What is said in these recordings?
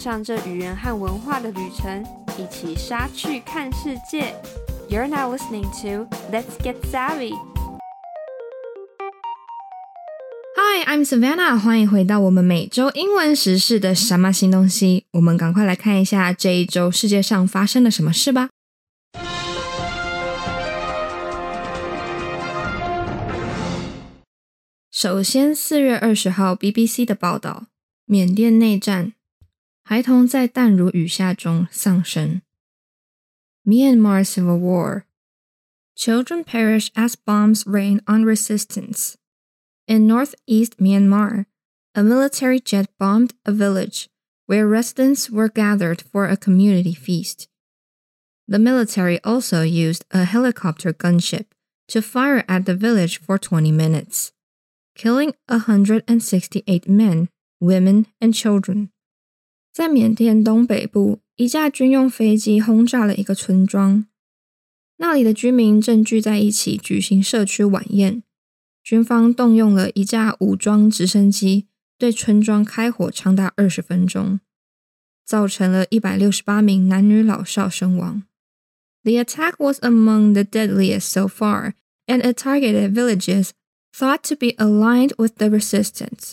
上这语言和文化的旅程，一起杀去看世界。You're now listening to Let's Get Savvy. Hi, I'm Savannah，欢迎回到我们每周英文时事的什么新东西。我们赶快来看一下这一周世界上发生了什么事吧。首先，四月二十号，BBC 的报道：缅甸内战，孩童在弹如雨下中丧生。Myanmar Civil War. Children perish as bombs rain on resistance. In northeast Myanmar, a military jet bombed a village where residents were gathered for a community feast. The military also used a helicopter gunship to fire at the village for 20 minutes, killing 168 men, women, and children. 在缅甸东北部，一架军用飞机轰炸了一个村庄。那里的居民正聚在一起举行社区晚宴。军方动用了一架武装直升机，对村庄开火长达二十分钟，造成了一百六十八名男女老少身亡。The attack was among the deadliest so far, and it targeted villages thought to be aligned with the resistance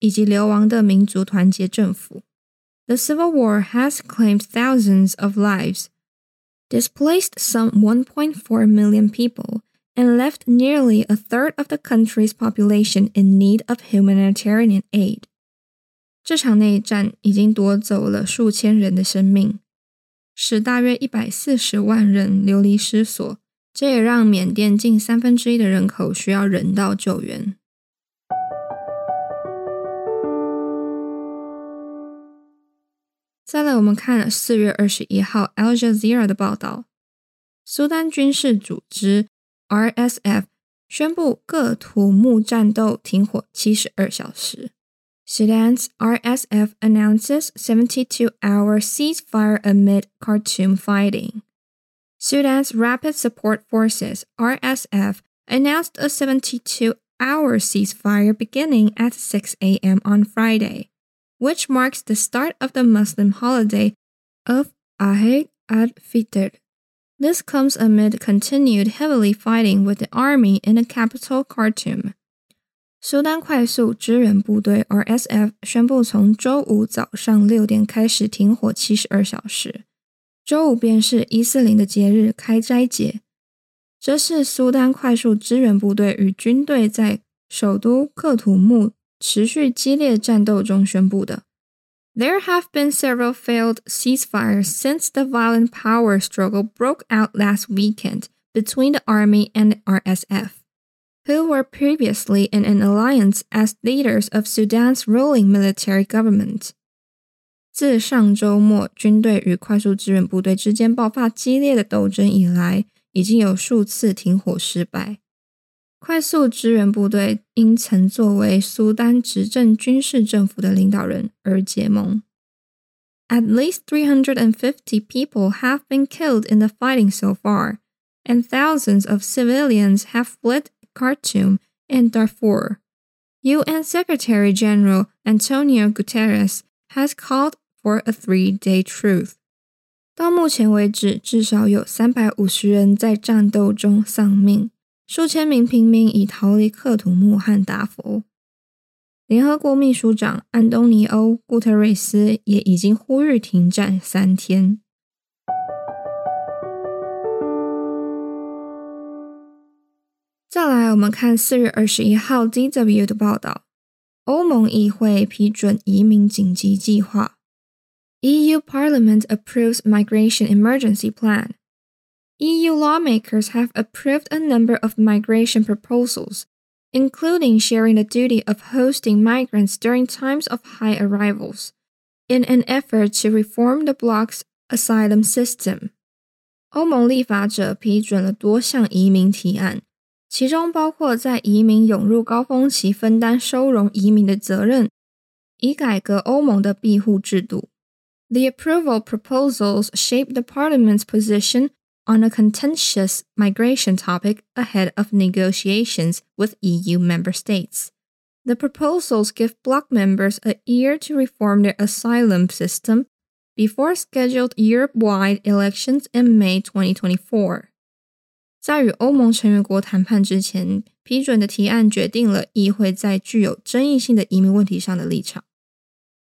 以及流亡的民族团结政府。The Civil War has claimed thousands of lives, displaced some 1.4 million people, and left nearly a third of the country's population in need of humanitarian aid. 这场内战已经夺走了数千人的生命，使大约一百四十万人流离失所。这也让缅甸近三分之一的人口需要人道救援。 再来，我们看四月二十一号 Al Jazeera 的报道，苏丹军事组织 RSF 宣布喀土穆战斗停火七十二小时。Sudan's RSF announces 72-hour ceasefire amid Khartoum fighting. Sudan's Rapid Support Forces (RSF) announced a 72-hour ceasefire beginning at 6 a.m. on Friday which marks the start of the Muslim holiday of Eid al-Fitr. This comes amid continued heavily fighting with the army in the capital Khartoum. 苏丹快速支援部队 （RSF） 宣布从周五早上六点开始停火七十二小时。周五便是伊斯兰的节日——开斋节。这是苏丹快速支援部队与军队在首都喀土穆持续激烈战斗中宣布的。There have been several failed ceasefires since the violent power struggle broke out last weekend between the army and the RSF, who were previously in an alliance as leaders of Sudan's ruling military government. 自上周末军队与快速支援部队之间爆发激烈的斗争以来，已经有数次停火失败。 快速支援部队因曾作为苏丹执政军事政府的领导人而结盟。At least 350 people have been killed in the fighting so far, and thousands of civilians have fled Khartoum and Darfur. UN Secretary General Antonio Guterres has called for a three-day truce. 到目前为止，至少有三百五十人在战斗中丧命。 数千名平民已逃离克土木和达佛。联合国秘书长安东尼欧·古特瑞斯也已经呼吁停战三天。再来，我们看四月二十一号 DW 的报道：欧盟议会批准移民紧急计划。EU Parliament approves migration emergency plan. EU lawmakers have approved a number of migration proposals, including sharing the duty of hosting migrants during times of high arrivals, in an effort to reform the bloc's asylum system。欧盟立法者批准了多项移民提案，其中包括在移民涌入高峰期分担收容移民的责任，以改革欧盟的庇护制度。The approval proposals shape the Parliament's position on a contentious migration topic ahead of negotiations with EU member states. The proposals give bloc members a year to reform their asylum system before scheduled Europe-wide elections in May 2024. 在与欧盟成员国谈判之前，批准的提案决定了议会在具有争议性的移民问题上的立场。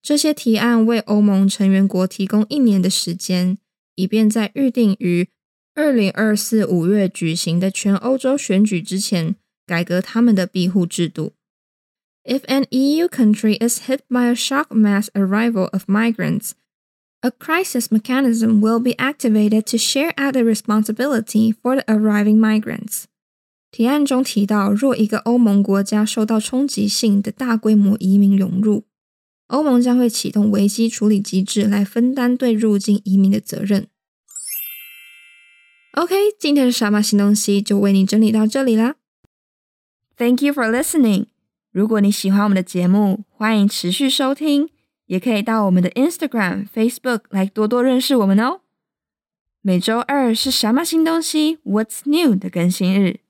这些提案为欧盟成员国提供一年的时间，以便在预定于 二零二四五月举行的全欧洲选举之前，改革他们的庇护制度。If an EU country is hit by a shock mass arrival of migrants, a crisis mechanism will be activated to share out the responsibility for the arriving migrants. 提案中提到，若一个欧盟国家受到冲击性的大规模移民涌入，欧盟将会启动危机处理机制来分担对入境移民的责任。OK，今天的傻马新东西就为你整理到这里啦。Thank you for listening. 如果你喜欢我们的节目，欢迎持续收听，也可以到我们的 Instagram、Facebook 来多多认识我们哦。每周二是什么新东西 What's New 的更新日，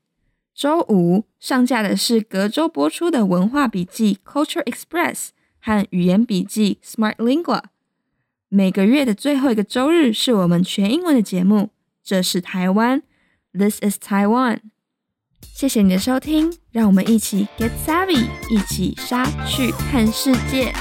周五上架的是隔周播出的文化笔记 Culture Express 和语言笔记 Smart Lingua。每个月的最后一个周日是我们全英文的节目，这是台湾，This is Taiwan。谢谢你的收听，让我们一起 get savvy，一起杀去看世界。